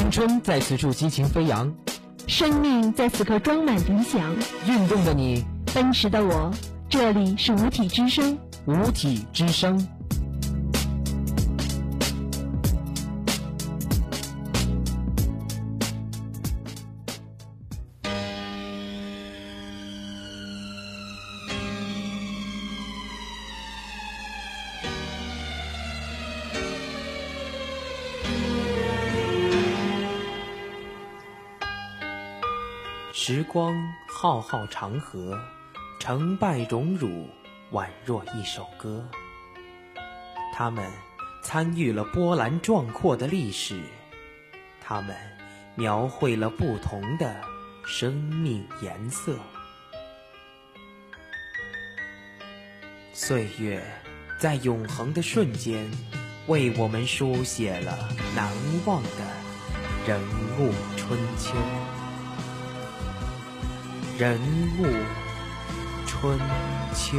青春在此处激情飞扬，生命在此刻装满理想。运动的你，奔驰的我，这里是五体之声。五体之声。光浩浩长河，成败荣辱宛若一首歌。他们参与了波澜壮阔的历史，他们描绘了不同的生命颜色。岁月在永恒的瞬间，为我们书写了难忘的人物春秋。人物春秋。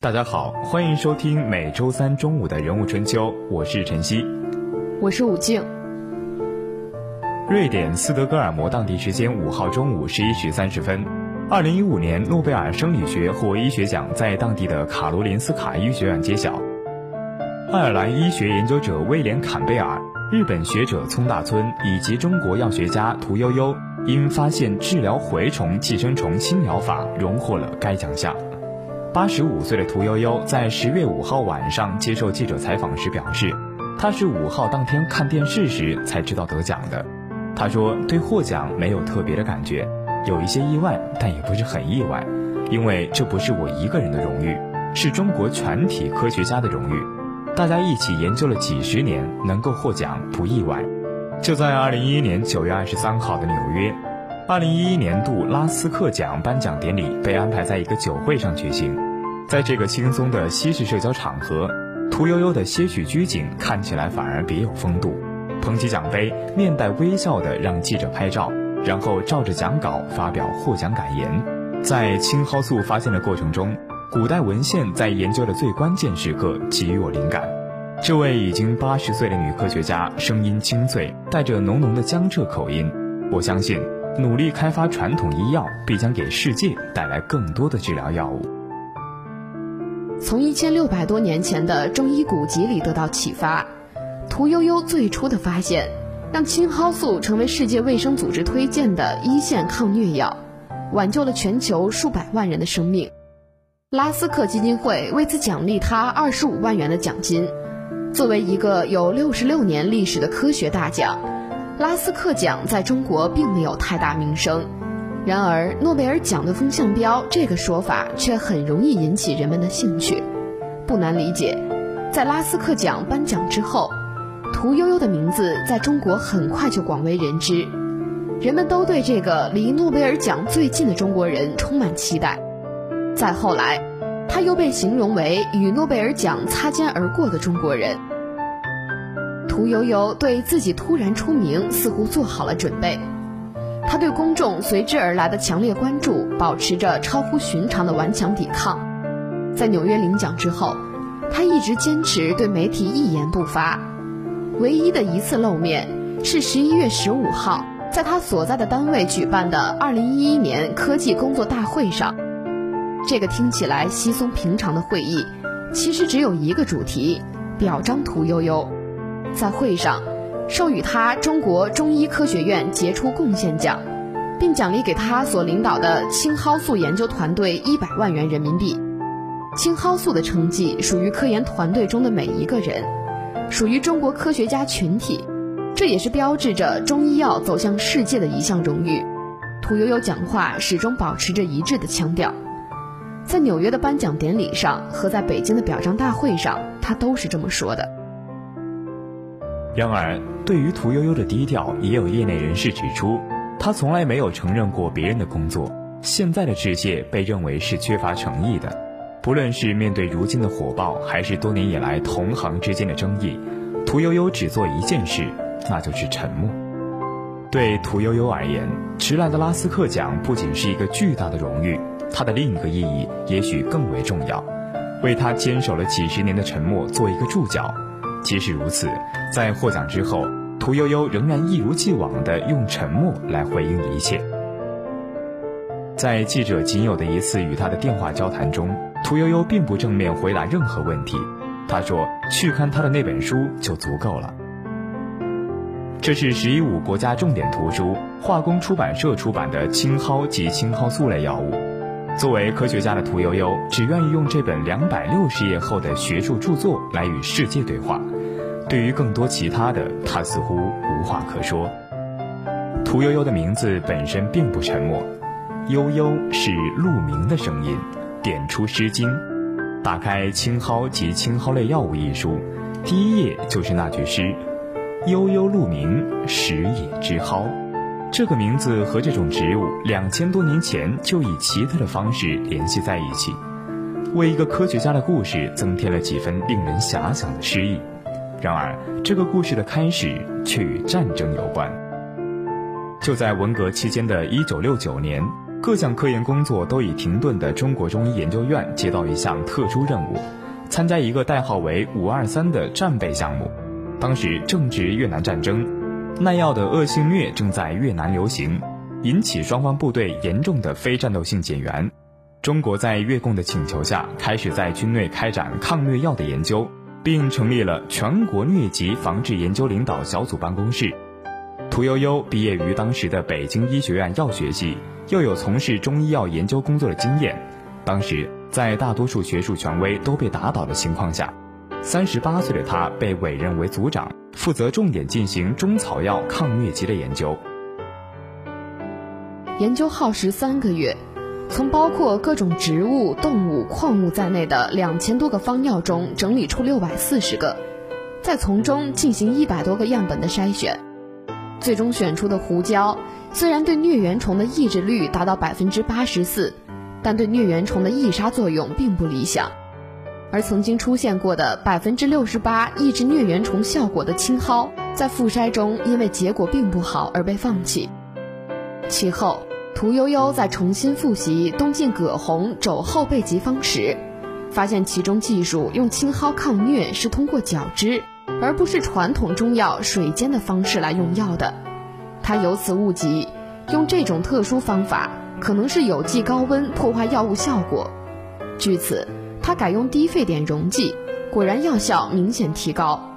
大家好，欢迎收听每周三中午的人物春秋，我是晨曦，我是武静。瑞典斯德哥尔摩当地时间五号中午十一时三十分。二零一五年诺贝尔生理学或医学奖在当地的卡罗林斯卡医学院揭晓。爱尔兰医学研究者威廉·坎贝尔、日本学者聪大村以及中国药学家屠呦呦因发现治疗蛔虫寄生虫新疗法，荣获了该奖项。八十五岁的屠呦呦在十月五号晚上接受记者采访时表示，她是五号当天看电视时才知道得奖的。她说，对获奖没有特别的感觉。有一些意外，但也不是很意外，因为这不是我一个人的荣誉，是中国全体科学家的荣誉。大家一起研究了几十年，能够获奖不意外。就在二零一一年九月二十三号的纽约，二零一一年度拉斯克奖颁奖典礼被安排在一个酒会上举行。在这个轻松的西式社交场合，屠呦呦的些许拘谨看起来反而别有风度，捧起奖杯，面带微笑的让记者拍照。然后照着讲稿发表获奖感言。在青蒿素发现的过程中，古代文献在研究的最关键时刻给予我灵感。这位已经八十岁的女科学家声音清脆，带着浓浓的江浙口音。我相信，努力开发传统医药必将给世界带来更多的治疗药物。从一千六百多年前的中医古籍里得到启发，屠呦呦最初的发现。让青蒿素成为世界卫生组织推荐的一线抗疟药，挽救了全球数百万人的生命。拉斯克基金会为此奖励他二十五万元的奖金。作为一个有六十六年历史的科学大奖，拉斯克奖在中国并没有太大名声。然而，诺贝尔奖的风向标这个说法却很容易引起人们的兴趣。不难理解，在拉斯克奖颁奖之后。屠呦呦的名字在中国很快就广为人知，人们都对这个离诺贝尔奖最近的中国人充满期待。再后来，他又被形容为与诺贝尔奖擦肩而过的中国人。屠呦呦对自己突然出名似乎做好了准备，他对公众随之而来的强烈关注保持着超乎寻常的顽强抵抗。在纽约领奖之后，他一直坚持对媒体一言不发。唯一的一次露面是十一月十五号，在他所在的单位举办的二零一一年科技工作大会上。这个听起来稀松平常的会议，其实只有一个主题：表彰屠呦呦。在会上，授予他中国中医科学院杰出贡献奖，并奖励给他所领导的青蒿素研究团队一百万元人民币。青蒿素的成绩属于科研团队中的每一个人。属于中国科学家群体，这也是标志着中医药走向世界的一项荣誉。屠呦呦讲话始终保持着一致的腔调，在纽约的颁奖典礼上和在北京的表彰大会上，他都是这么说的。然而，对于屠呦呦的低调，也有业内人士指出，她从来没有承认过别人的工作，现在的世界被认为是缺乏诚意的。不论是面对如今的火爆，还是多年以来同行之间的争议，屠呦呦只做一件事，那就是沉默。对屠呦呦而言，迟来的拉斯克奖不仅是一个巨大的荣誉，它的另一个意义也许更为重要，为他坚守了几十年的沉默做一个注脚。即使如此，在获奖之后，屠呦呦仍然一如既往地用沉默来回应一切。在记者仅有的一次与他的电话交谈中，屠呦呦并不正面回答任何问题。她说：“去看她的那本书就足够了。”这是“十一五”国家重点图书化工出版社出版的青蒿及青蒿素类药物。作为科学家的屠呦呦，只愿意用这本两百六十页厚的学术著作来与世界对话。对于更多其他的，他似乎无话可说。屠呦呦的名字本身并不沉默，“悠悠”是鹿鸣的声音，点出《诗经》。打开《青蒿及青蒿类药物》一书，第一页就是那句诗：“悠悠鹿鸣，食野之蒿。”这个名字和这种植物两千多年前就以奇特的方式联系在一起，为一个科学家的故事增添了几分令人遐想的诗意。然而，这个故事的开始却与战争有关。就在文革期间的一九六九年，各项科研工作都已停顿的中国中医研究院接到一项特殊任务，参加一个代号为“五二三”的战备项目。当时正值越南战争，耐药的恶性疟正在越南流行，引起双方部队严重的非战斗性减员。中国在越共的请求下，开始在军内开展抗疟药的研究。并成立了全国疟疾防治研究领导小组办公室。屠呦呦毕业于当时的北京医学院药学系，又有从事中医药研究工作的经验。当时在大多数学术权威都被打倒的情况下，三十八岁的他被委任为组长，负责重点进行中草药抗疟疾的研究。研究耗时三个月。从包括各种植物、动物、矿物在内的两千多个方药中整理出六百四十个，再从中进行一百多个样本的筛选，最终选出的胡椒虽然对疟原虫的抑制率达到百分之八十四，但对疟原虫的抑杀作用并不理想。而曾经出现过的百分之六十八抑制疟原虫效果的青蒿，在复筛中因为结果并不好而被放弃。其后。屠呦呦在重新复习东晋葛洪《肘后备急方》时，发现其中技术用青蒿抗疟是通过绞汁，而不是传统中药水煎的方式来用药的。他由此悟及，用这种特殊方法可能是有忌高温破坏药物效果。据此，他改用低沸点溶剂，果然药效明显提高。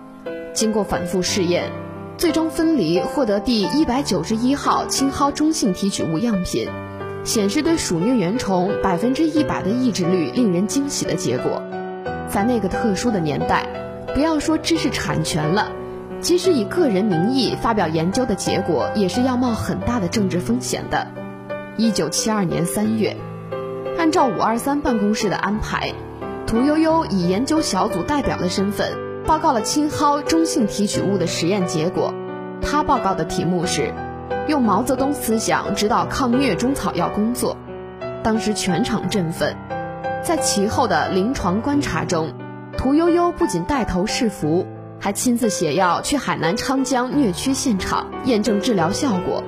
经过反复试验。最终分离获得第一百九十一号青蒿中性提取物样品，显示对鼠疟原虫百分之一百的抑制率，令人惊喜的结果。在那个特殊的年代，不要说知识产权了，即使以个人名义发表研究的结果，也是要冒很大的政治风险的。一九七二年三月，按照五二三办公室的安排，屠呦呦以研究小组代表的身份。报告了青蒿中性提取物的实验结果。他报告的题目是“用毛泽东思想指导抗疟中草药工作”。当时全场振奋。在其后的临床观察中，屠呦呦不仅带头试服，还亲自写药去海南昌江疟区现场验证治疗效果。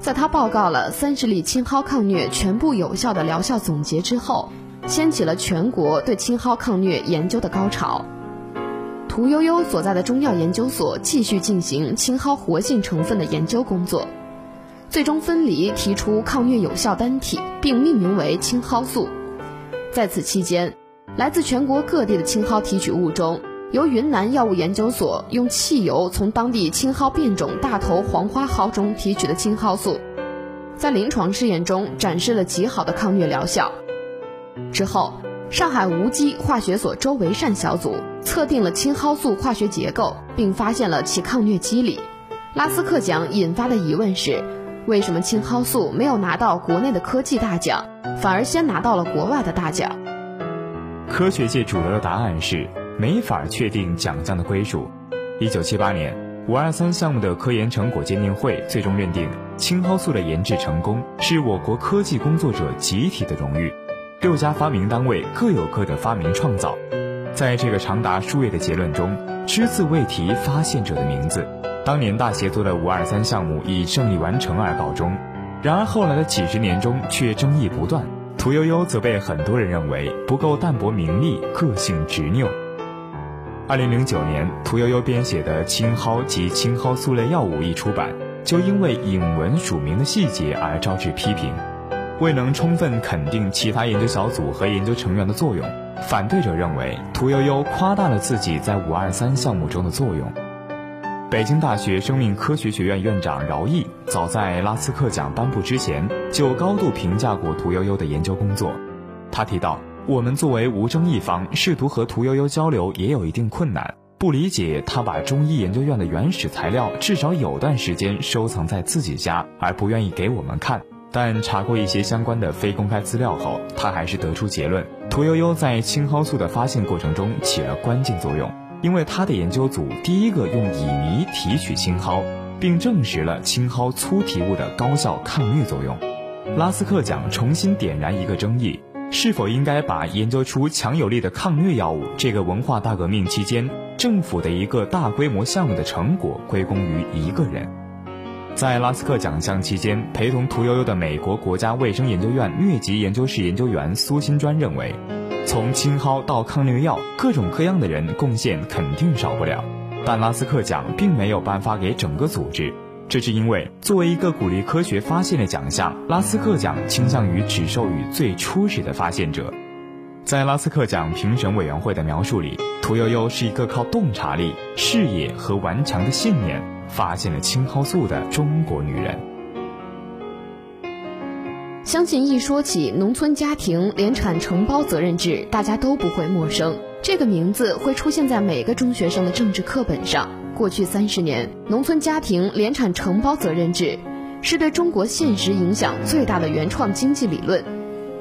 在他报告了三十例青蒿抗疟全部有效的疗效总结之后，掀起了全国对青蒿抗疟研究的高潮。屠呦呦所在的中药研究所继续进行青蒿活性成分的研究工作，最终分离提出抗疟有效单体，并命名为青蒿素。在此期间，来自全国各地的青蒿提取物中，由云南药物研究所用汽油从当地青蒿变种大头黄花蒿中提取的青蒿素，在临床试验中展示了极好的抗疟疗效。之后。上海无机化学所周维善小组测定了青蒿素化学结构，并发现了其抗疟机理。拉斯克奖引发的疑问是：为什么青蒿素没有拿到国内的科技大奖，反而先拿到了国外的大奖？科学界主流的答案是没法确定奖项的归属。一九七八年，五二三项目的科研成果鉴定会最终认定青蒿素的研制成功，是我国科技工作者集体的荣誉。六家发明单位各有各的发明创造，在这个长达数月的结论中，只字未提发现者的名字。当年大协作的五二三项目以胜利完成而告终。然而后来的几十年中却争议不断，屠呦呦则被很多人认为不够淡泊名利，个性执拗。二零零九年，屠呦呦编写的《青蒿及青蒿素类药物》一出版，就因为引文署名的细节而招致批评。未能充分肯定其他研究小组和研究成员的作用，反对者认为屠呦呦夸大了自己在五二三项目中的作用。北京大学生命科学学院院长饶毅早在拉斯克奖颁布之前就高度评价过屠呦呦的研究工作。他提到。我们作为无争一方，试图和屠呦呦交流也有一定困难。不理解他把中医研究院的原始材料至少有段时间收藏在自己家，而不愿意给我们看。但查过一些相关的非公开资料后，他还是得出结论：屠呦呦在青蒿素的发现过程中起了关键作用，因为他的研究组第一个用乙醚提取青蒿，并证实了青蒿粗提物的高效抗疟作用。拉斯克奖重新点燃一个争议。是否应该把研究出强有力的抗疟药物这个文化大革命期间政府的一个大规模项目的成果归功于一个人？在拉斯克奖项期间，陪同屠呦呦的美国国家卫生研究院疟疾研究室研究员苏新专认为，从青蒿到抗疟药，各种各样的人贡献肯定少不了，但拉斯克奖并没有颁发给整个组织。这是因为，作为一个鼓励科学发现的奖项，拉斯克奖倾向于只授予最初始的发现者。在拉斯克奖评审委员会的描述里，屠呦呦是一个靠洞察力、视野和顽强的信念发现了青蒿素的中国女人。相信一说起农村家庭联产承包责任制，大家都不会陌生。这个名字会出现在每个中学生的政治课本上。过去三十年，农村家庭联产承包责任制是对中国现实影响最大的原创经济理论。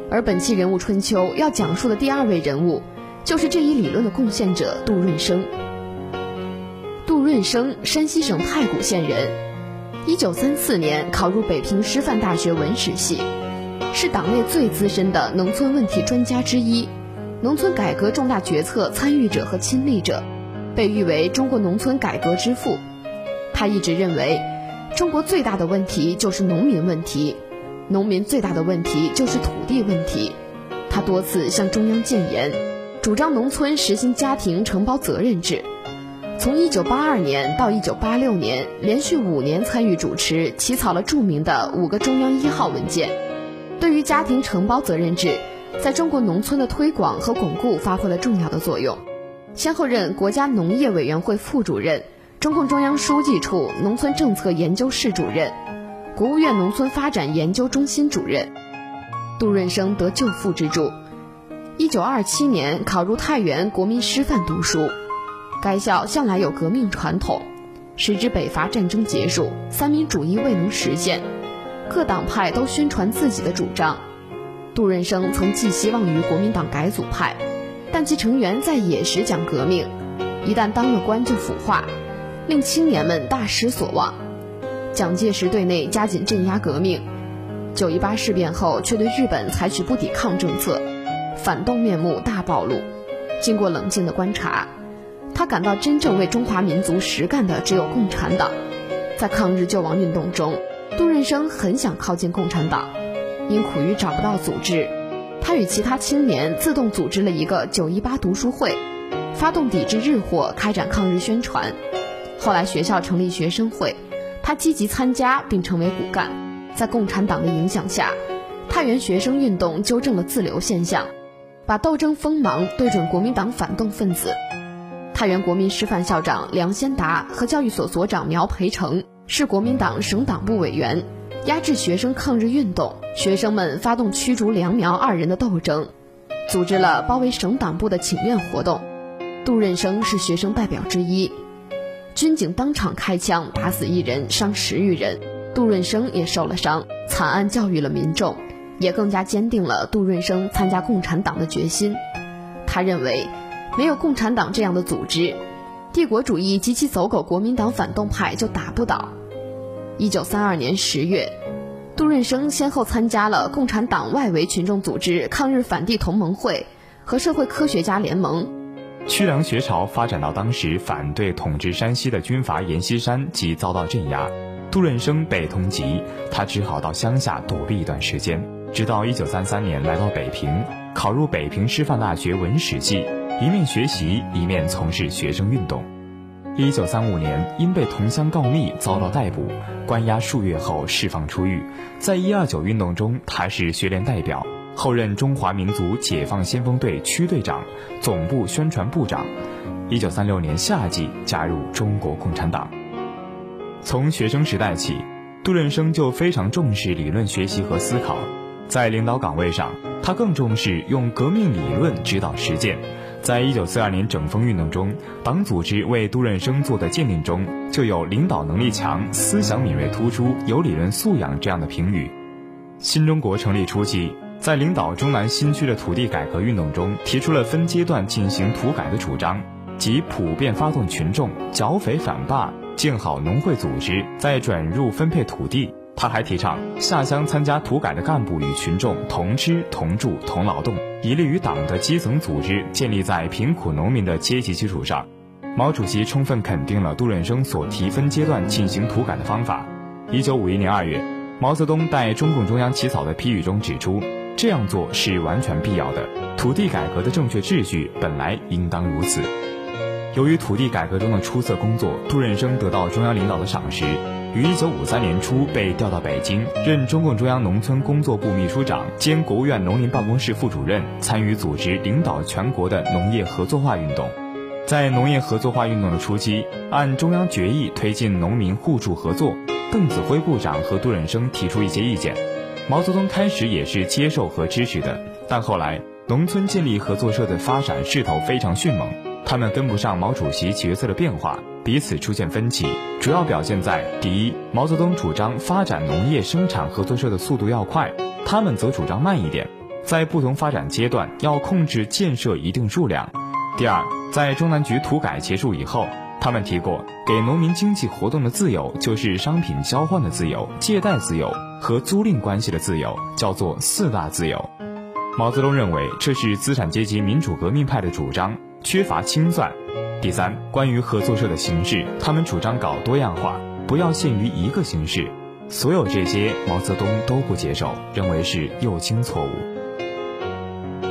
而本期人物春秋要讲述的第二位人物，就是这一理论的贡献者杜润生。杜润生，山西省太谷县人，一九三四年考入北平师范大学文史系，是党内最资深的农村问题专家之一，农村改革重大决策参与者和亲历者。被誉为中国农村改革之父，他一直认为，中国最大的问题就是农民问题，农民最大的问题就是土地问题。他多次向中央建言，主张农村实行家庭承包责任制。从1982年到1986年，连续五年参与主持起草了著名的五个中央一号文件，对于家庭承包责任制在中国农村的推广和巩固发挥了重要的作用。先后任国家农业委员会副主任、中共中央书记处农村政策研究室主任、国务院农村发展研究中心主任。杜润生得救父之助，一九二七年考入太原国民师范读书。该校向来有革命传统，时值北伐战争结束，三民主义未能实现，各党派都宣传自己的主张。杜润生曾寄希望于国民党改组派。但其成员在野时讲革命，一旦当了官就腐化，令青年们大失所望。蒋介石对内加紧镇压革命，九一八事变后却对日本采取不抵抗政策，反动面目大暴露。经过冷静的观察，他感到真正为中华民族实干的只有共产党。在抗日救亡运动中，杜润生很想靠近共产党，因苦于找不到组织。他与其他青年自动组织了一个九一八读书会，发动抵制日货，开展抗日宣传。后来学校成立学生会，他积极参加并成为骨干。在共产党的影响下，太原学生运动纠正了自流现象，把斗争锋芒对准国民党反动分子。太原国民师范校长梁先达和教育所所长苗培成是国民党省党部委员。压制学生抗日运动，学生们发动驱逐梁苗二人的斗争，组织了包围省党部的请愿活动。杜润生是学生代表之一，军警当场开枪打死一人，伤十余人，杜润生也受了伤。惨案教育了民众，也更加坚定了杜润生参加共产党的决心。他认为，没有共产党这样的组织，帝国主义及其走狗国民党反动派就打不倒。一九三二年十月，杜润生先后参加了共产党外围群众组织抗日反帝同盟会和社会科学家联盟。屈良学潮发展到当时反对统治山西的军阀阎锡山即遭到镇压，杜润生被通缉，他只好到乡下躲避一段时间。直到1933年来到北平，考入北平师范大学文史系，一面学习一面从事学生运动。1935年因被同乡告密遭到逮捕，关押数月后释放出狱。在一二九运动中，他是学联代表，后任中华民族解放先锋队区队长、总部宣传部长。1936年夏季加入中国共产党。从学生时代起，杜润生就非常重视理论学习和思考。在领导岗位上，他更重视用革命理论指导实践。在一九四二年整风运动中，党组织为杜润生做的鉴定中就有领导能力强、思想敏锐突出、有理论素养这样的评语。新中国成立初期，在领导中南新区的土地改革运动中，提出了分阶段进行土改的主张，即普遍发动群众剿匪反霸，建好农会组织，再转入分配土地。他还提倡下乡参加土改的干部与群众同吃同住同劳动，以利于党的基层组织建立在贫苦农民的阶级基础上。毛主席充分肯定了杜润生所提分阶段进行土改的方法。一九五一年二月，毛泽东在中共中央起草的批语中指出，这样做是完全必要的。土地改革的正确秩序本来应当如此。由于土地改革中的出色工作，杜润生得到中央领导的赏识。于一九五三年初被调到北京，任中共中央农村工作部秘书长兼国务院农林办公室副主任，参与组织领导全国的农业合作化运动。在农业合作化运动的初期，按中央决议推进农民互助合作，邓子恢部长和杜润生提出一些意见，毛泽东开始也是接受和支持的。但后来，农村建立合作社的发展势头非常迅猛，他们跟不上毛主席决策的变化。彼此出现分歧，主要表现在：第一，毛泽东主张发展农业生产合作社的速度要快，他们则主张慢一点，在不同发展阶段要控制建设一定数量；第二，在中南局土改结束以后，他们提过，给农民经济活动的自由就是商品交换的自由、借贷自由和租赁关系的自由，叫做四大自由。毛泽东认为这是资产阶级民主革命派的主张，缺乏清算。第三，关于合作社的形式，他们主张搞多样化，不要限于一个形式。所有这些，毛泽东都不接受，认为是右倾错误。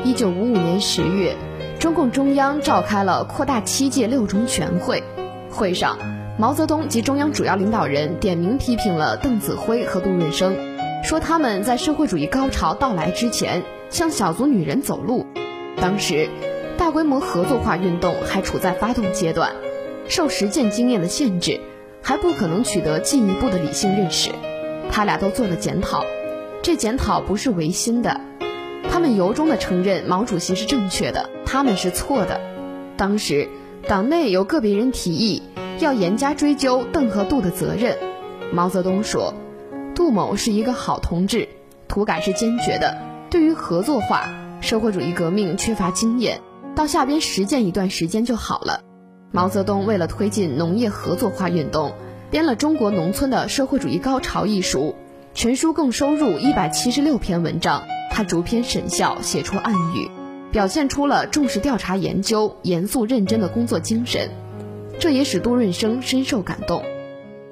一九五五年十月，中共中央召开了扩大七届六中全会，会上，毛泽东及中央主要领导人点名批评了邓子恢和杜润生，说他们在社会主义高潮到来之前像小族女人走路。当时。大规模合作化运动还处在发动阶段，受实践经验的限制，还不可能取得进一步的理性认识。他俩都做了检讨，这检讨不是违心的，他们由衷的承认毛主席是正确的，他们是错的。当时，党内有个别人提议要严加追究邓和杜的责任。毛泽东说：“杜某是一个好同志，土改是坚决的，对于合作化，社会主义革命缺乏经验。”到下边实践一段时间就好了。毛泽东为了推进农业合作化运动，编了《中国农村的社会主义高潮》一书，全书共收入一百七十六篇文章。他逐篇审校，写出暗语，表现出了重视调查研究、严肃认真的工作精神。这也使杜润生深受感动。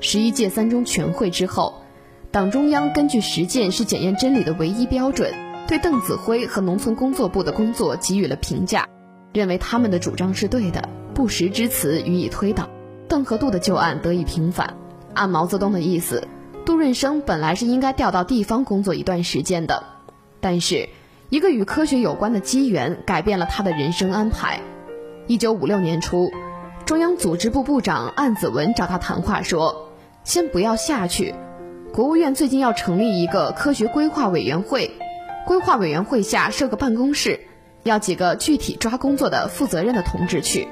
十一届三中全会之后，党中央根据实践是检验真理的唯一标准，对邓子恢和农村工作部的工作给予了评价。认为他们的主张是对的，不实之词予以推倒，邓和杜的旧案得以平反。按毛泽东的意思，杜润生本来是应该调到地方工作一段时间的，但是一个与科学有关的机缘改变了他的人生安排。一九五六年初，中央组织部部长岸子文找他谈话说：“先不要下去，国务院最近要成立一个科学规划委员会，规划委员会下设个办公室。”要几个具体抓工作的负责任的同志去。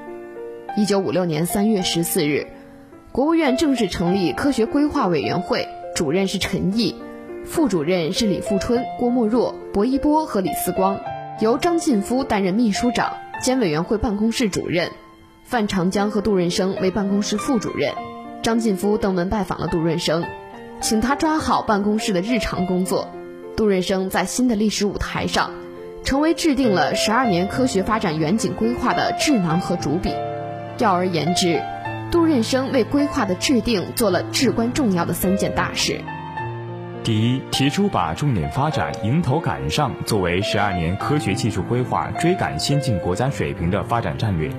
一九五六年三月十四日，国务院正式成立科学规划委员会，主任是陈毅，副主任是李富春、郭沫若、薄一波和李四光，由张晋夫担任秘书长兼委员会办公室主任，范长江和杜润生为办公室副主任。张晋夫登门拜访了杜润生，请他抓好办公室的日常工作。杜润生在新的历史舞台上。成为制定了十二年科学发展远景规划的智囊和主笔。要而言之，杜润生为规划的制定做了至关重要的三件大事。第一，提出把重点发展迎头赶上作为十二年科学技术规划追赶先进国家水平的发展战略。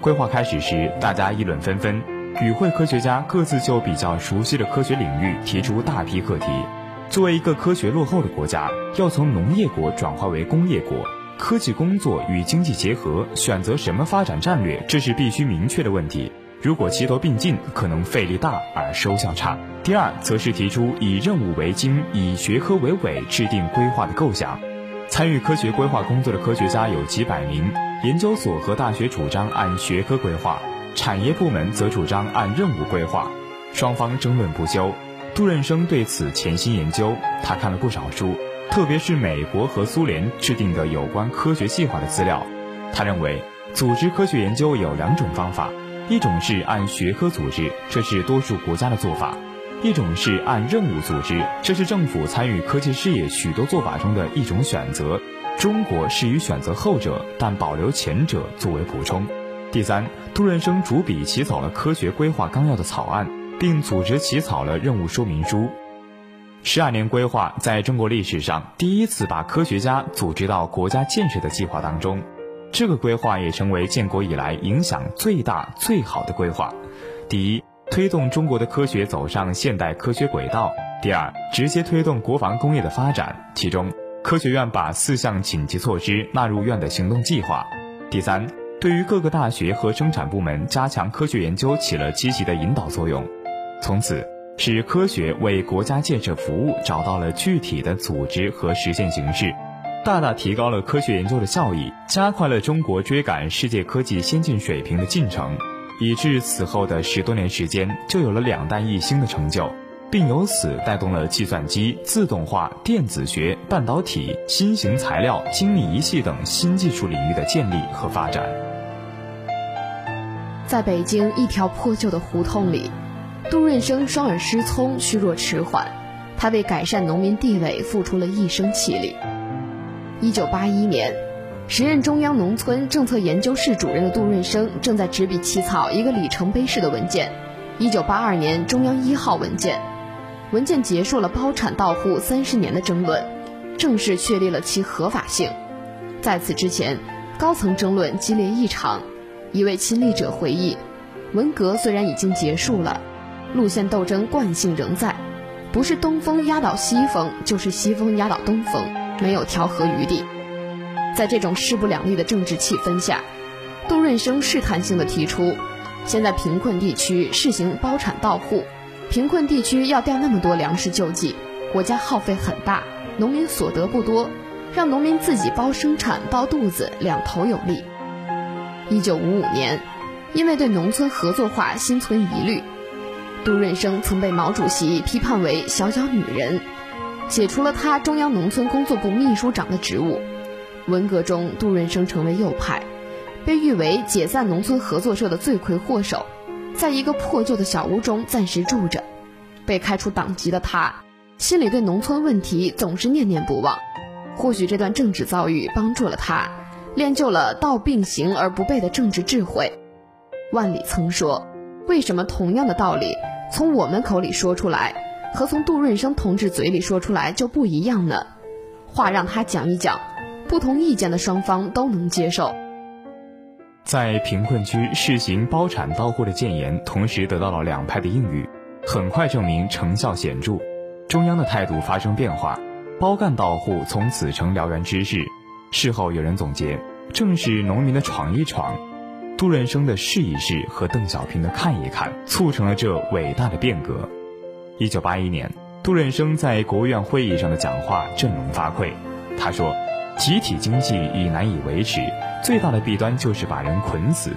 规划开始时，大家议论纷纷，与会科学家各自就比较熟悉的科学领域提出大批课题。作为一个科学落后的国家，要从农业国转化为工业国，科技工作与经济结合，选择什么发展战略，这是必须明确的问题。如果齐头并进，可能费力大而收效差。第二，则是提出以任务为经，以学科为纬，制定规划的构想。参与科学规划工作的科学家有几百名，研究所和大学主张按学科规划，产业部门则主张按任务规划，双方争论不休。杜润生对此潜心研究，他看了不少书，特别是美国和苏联制定的有关科学计划的资料。他认为，组织科学研究有两种方法。一种是按学科组织，这是多数国家的做法；一种是按任务组织，这是政府参与科技事业许多做法中的一种选择。中国适于选择后者，但保留前者作为补充。第三，杜润生主笔起草了科学规划纲要的草案，并组织起草了任务说明书。十二年规划在中国历史上第一次把科学家组织到国家建设的计划当中。这个规划也成为建国以来影响最大、最好的规划。第一，推动中国的科学走上现代科学轨道；第二，直接推动国防工业的发展。其中，科学院把四项紧急措施纳入院的行动计划。第三，对于各个大学和生产部门加强科学研究起了积极的引导作用。从此，使科学为国家建设服务找到了具体的组织和实现形式。大大提高了科学研究的效益，加快了中国追赶世界科技先进水平的进程，以致此后的十多年时间就有了两弹一星的成就，并由此带动了计算机、自动化、电子学、半导体、新型材料、精密仪器等新技术领域的建立和发展。在北京一条破旧的胡同里，杜润生双耳失聪，虚弱迟缓，他为改善农民地位付出了一生气力。一九八一年，时任中央农村政策研究室主任的杜润生正在执笔起草一个里程碑式的文件——一九八二年中央一号文件。文件结束了包产到户三十年的争论，正式确立了其合法性。在此之前，高层争论激烈异常。一位亲历者回忆：“文革虽然已经结束了，路线斗争惯性仍在，不是东风压倒西风，就是西风压倒东风。”没有调和余地，在这种势不两立的政治气氛下，杜润生试探性的提出：现在贫困地区试行包产到户，贫困地区要调那么多粮食救济，国家耗费很大，农民所得不多，让农民自己包生产包肚子，两头有利。一九五五年，因为对农村合作化心存疑虑，杜润生曾被毛主席批判为小脚女人。解除了他中央农村工作部秘书长的职务。文革中，杜润生成为右派，被誉为解散农村合作社的罪魁祸首，在一个破旧的小屋中暂时住着。被开除党籍的他，心里对农村问题总是念念不忘。或许这段政治遭遇帮助了他，练就了道并行而不悖的政治智慧。万里曾说：“为什么同样的道理，从我们口里说出来？”和从杜润生同志嘴里说出来就不一样呢，话让他讲一讲，不同意见的双方都能接受。在贫困区试行包产到户的建言，同时得到了两派的应允，很快证明成效显著。中央的态度发生变化，包干到户从此成燎原之势。事后有人总结，正是农民的闯一闯，杜润生的试一试和邓小平的看一看，促成了这伟大的变革。一九八一年，杜润生在国务院会议上的讲话振聋发聩。他说：“集体经济已难以维持，最大的弊端就是把人捆死。”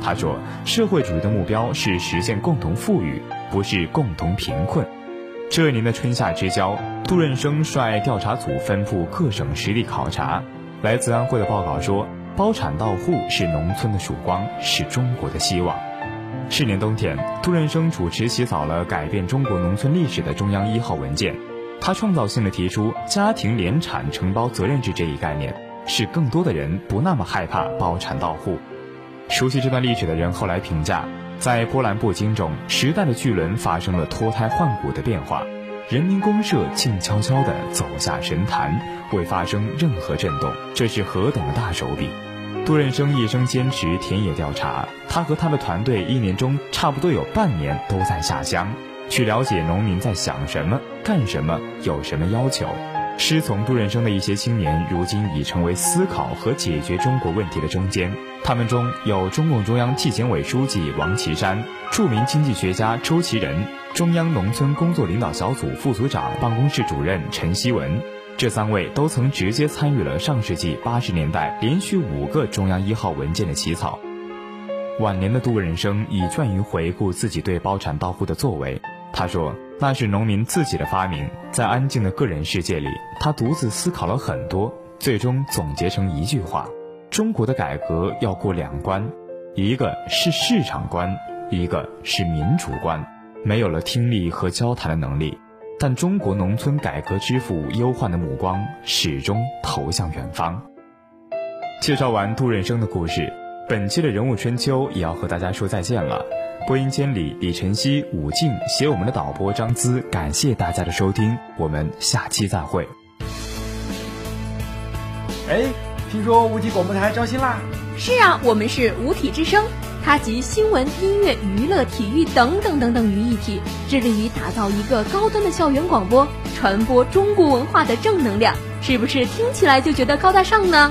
他说：“社会主义的目标是实现共同富裕，不是共同贫困。”这年的春夏之交，杜润生率调查组奔赴各省实地考察。来自安徽的报告说：“包产到户是农村的曙光，是中国的希望。”去年冬天，杜润生主持起草了改变中国农村历史的中央一号文件。他创造性的提出家庭联产承包责任制这一概念，使更多的人不那么害怕包产到户。熟悉这段历史的人后来评价，在波澜不惊中，时代的巨轮发生了脱胎换骨的变化。人民公社静悄悄地走下神坛，未发生任何震动，这是何等的大手笔！杜润生一生坚持田野调查，他和他的团队一年中差不多有半年都在下乡，去了解农民在想什么、干什么、有什么要求。师从杜润生的一些青年，如今已成为思考和解决中国问题的中坚。他们中有中共中央纪检委书记王岐山、著名经济学家周其仁、中央农村工作领导小组副组长、办公室主任陈锡文。这三位都曾直接参与了上世纪八十年代连续五个中央一号文件的起草。晚年的杜润生已倦于回顾自己对包产到户的作为。他说：“那是农民自己的发明，在安静的个人世界里，他独自思考了很多，最终总结成一句话：中国的改革要过两关，一个是市场关，一个是民主关。没有了听力和交谈的能力。”但中国农村改革之父忧患的目光始终投向远方。介绍完杜润生的故事，本期的人物春秋也要和大家说再见了。播音间里，李晨曦、武静，携我们的导播张姿，感谢大家的收听，我们下期再会。哎，听说无极广播台招新啦？是啊，我们是五体之声。它集新闻、音乐、娱乐、体育等等等等于一体，致力于打造一个高端的校园广播，传播中国文化的正能量。是不是听起来就觉得高大上呢？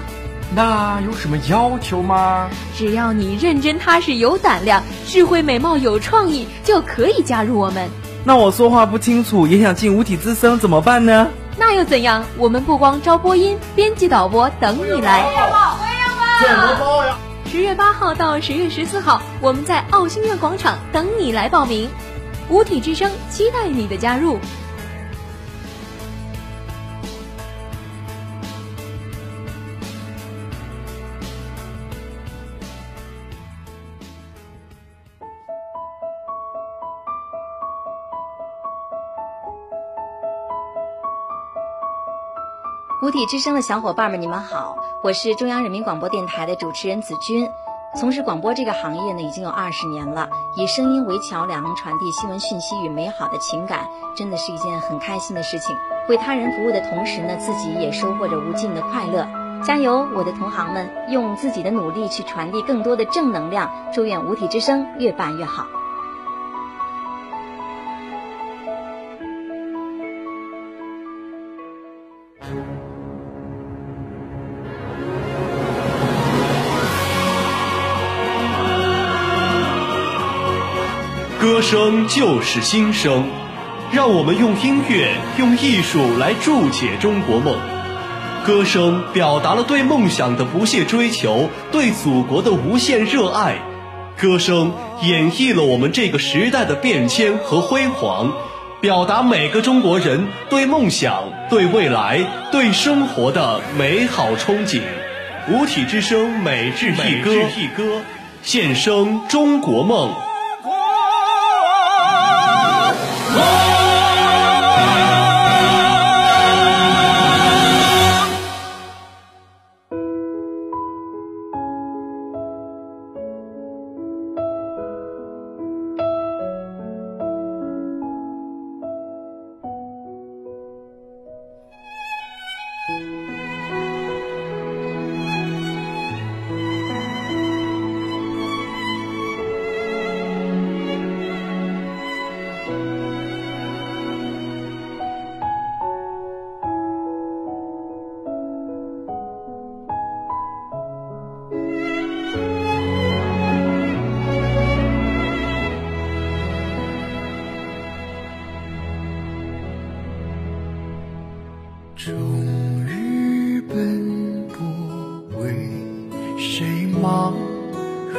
那有什么要求吗？只要你认真踏实、有胆量、智慧美貌、有创意，就可以加入我们。那我说话不清楚，也想进五体之声怎么办呢？那又怎样？我们不光招播音、编辑、导播等你来。我要报，我要报。怎么报呀？十月八号到十月十四号，我们在奥星苑广场等你来报名。五体之声，期待你的加入。五体之声的小伙伴们，你们好，我是中央人民广播电台的主持人子君。从事广播这个行业呢，已经有二十年了。以声音为桥梁，传递新闻讯息与美好的情感，真的是一件很开心的事情。为他人服务的同时呢，自己也收获着无尽的快乐。加油，我的同行们，用自己的努力去传递更多的正能量。祝愿五体之声越办越好。歌声就是心声，让我们用音乐、用艺术来注解中国梦。歌声表达了对梦想的不懈追求，对祖国的无限热爱。歌声演绎了我们这个时代的变迁和辉煌，表达每个中国人对梦想、对未来、对生活的美好憧憬。五体之声每日一歌，献声中国梦。Oh!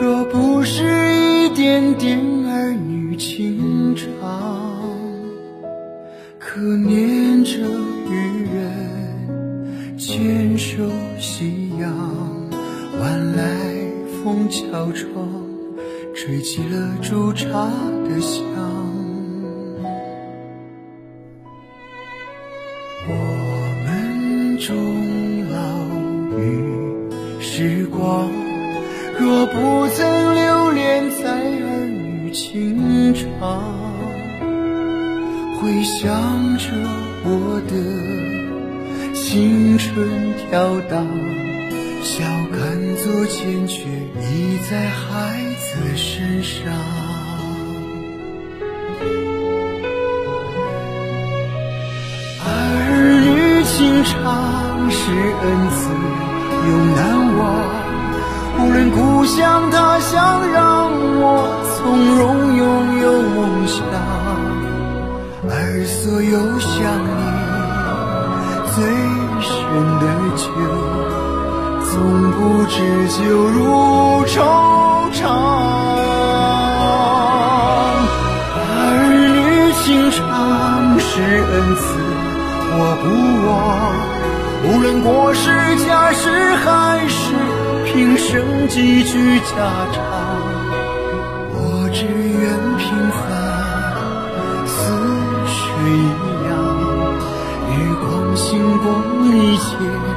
若不是一点点儿女情长，可念着月人牵手夕阳，晚来风悄悄吹起了煮茶的香。情长。回想着我的青春飘荡，笑看昨天却已在孩子身上。儿女情长是恩赐，又难忘。无论故乡他乡，让我从容而所有想你最深的酒，从不知酒入愁肠。儿女情长是恩赐，我不忘。无论国事家事还是平生几句家常，一切